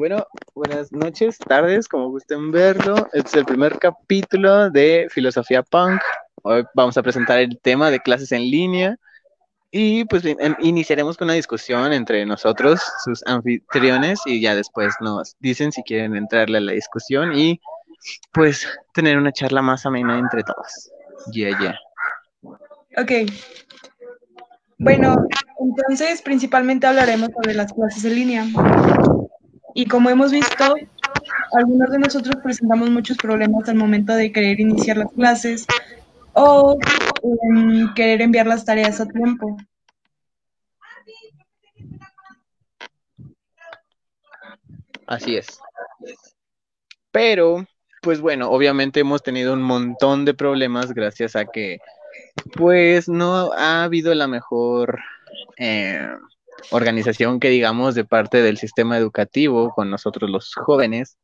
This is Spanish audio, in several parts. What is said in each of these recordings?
Bueno, buenas noches, tardes, como gusten verlo. Este es el primer capítulo de Filosofía Punk. Hoy vamos a presentar el tema de clases en línea y pues iniciaremos con una discusión entre nosotros, sus anfitriones, y ya después nos dicen si quieren entrarle a la discusión y pues tener una charla más amena entre todos. Yeah, yeah. Ok. Bueno, entonces principalmente hablaremos sobre las clases en línea. Y como hemos visto, algunos de nosotros presentamos muchos problemas al momento de querer iniciar las clases o querer enviar las tareas a tiempo. Así es. Pero, pues bueno, obviamente hemos tenido un montón de problemas gracias a que, pues no ha habido la mejor eh, organización que digamos de parte del sistema educativo con nosotros los jóvenes.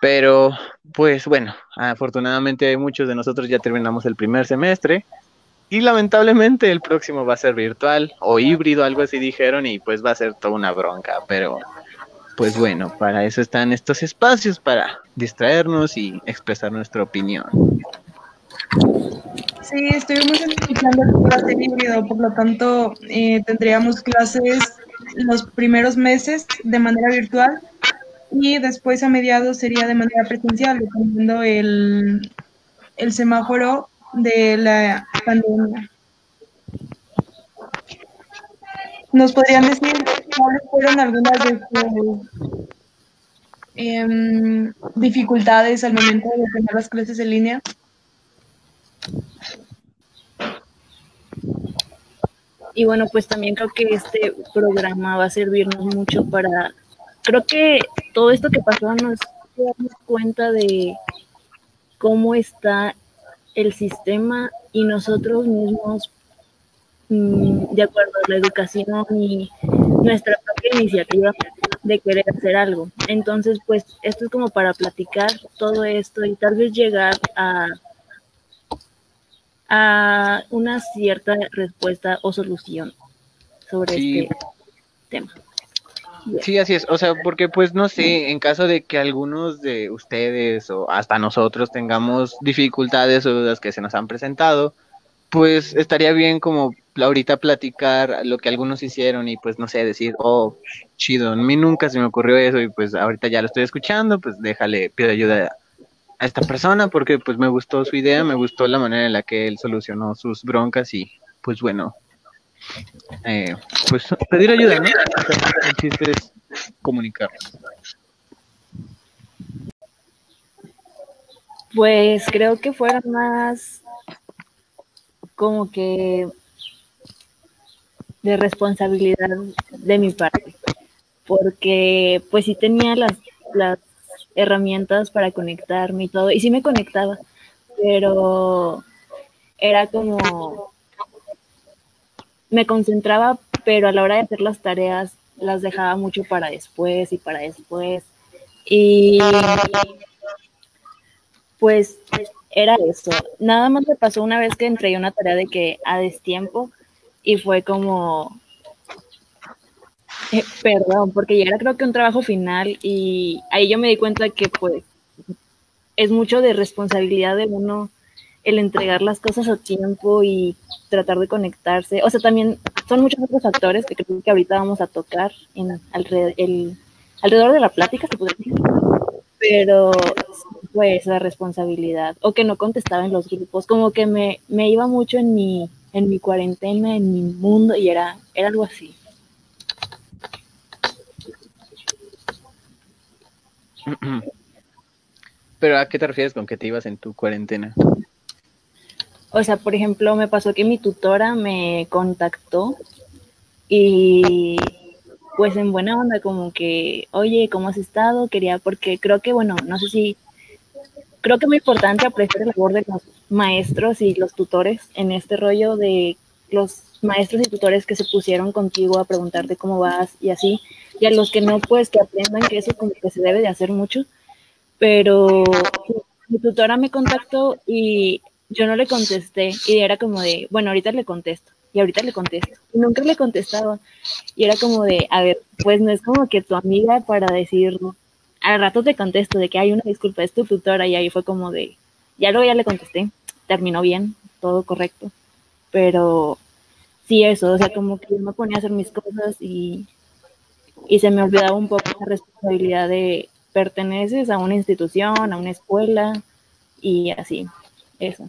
Pero, pues bueno, afortunadamente muchos de nosotros ya terminamos el primer semestre y lamentablemente el próximo va a ser virtual o híbrido, algo así dijeron, y pues va a ser toda una bronca. Pero, pues bueno, para eso están estos espacios, para distraernos y expresar nuestra opinión. Sí, estuvimos escuchando el clase híbrido, por lo tanto eh, tendríamos clases los primeros meses de manera virtual y después a mediados sería de manera presencial, dependiendo el, el semáforo de la pandemia. ¿Nos podrían decir cuáles fueron algunas de sus em, dificultades al momento de tener las clases en línea? Y bueno, pues también creo que este programa va a servirnos mucho para, creo que todo esto que pasó nos damos cuenta de cómo está el sistema y nosotros mismos mm, de acuerdo a la educación y nuestra propia iniciativa de querer hacer algo. Entonces, pues esto es como para platicar todo esto y tal vez llegar a a una cierta respuesta o solución sobre este tema. Sí, así es. O sea, porque pues no sé, en caso de que algunos de ustedes o hasta nosotros tengamos dificultades o dudas que se nos han presentado, pues estaría bien como ahorita platicar lo que algunos hicieron y pues no sé, decir, oh, chido, a mí nunca se me ocurrió eso y pues ahorita ya lo estoy escuchando, pues déjale, pido ayuda a esta persona porque pues me gustó su idea, me gustó la manera en la que él solucionó sus broncas y pues bueno, eh, pues pedir ayuda, ¿no? El chiste es comunicar. Pues creo que fuera más como que de responsabilidad de mi parte, porque pues sí tenía las, las herramientas para conectarme y todo. Y sí me conectaba, pero era como, me concentraba, pero a la hora de hacer las tareas las dejaba mucho para después y para después. Y pues era eso. Nada más me pasó una vez que entregué una tarea de que a destiempo y fue como, eh, perdón, porque ya era creo que un trabajo final y ahí yo me di cuenta que pues es mucho de responsabilidad de uno el entregar las cosas a tiempo y tratar de conectarse. O sea, también son muchos otros factores que creo que ahorita vamos a tocar en alrededor, el, alrededor de la plática, se decir. Pero pues la responsabilidad o que no contestaba en los grupos, como que me, me iba mucho en mi en mi cuarentena, en mi mundo y era era algo así. Pero ¿a qué te refieres con que te ibas en tu cuarentena? O sea, por ejemplo, me pasó que mi tutora me contactó y pues en buena onda como que, oye, ¿cómo has estado? Quería, porque creo que, bueno, no sé si, creo que es muy importante apreciar la labor de los maestros y los tutores en este rollo de los maestros y tutores que se pusieron contigo a preguntarte cómo vas y así, y a los que no, pues que aprendan que eso como que se debe de hacer mucho, pero mi tutora me contactó y yo no le contesté y era como de, bueno, ahorita le contesto. y ahorita le contesto. Y nunca le contestaba. Y era como de, a ver, pues no es como que tu amiga para decir, al rato te contesto de que hay una disculpa, es tu tutora, y ahí fue como de, ya luego ya le contesté, terminó bien, todo correcto. Pero sí, eso, o sea, como que yo me ponía a hacer mis cosas y, y se me olvidaba un poco la responsabilidad de perteneces a una institución, a una escuela y así, eso.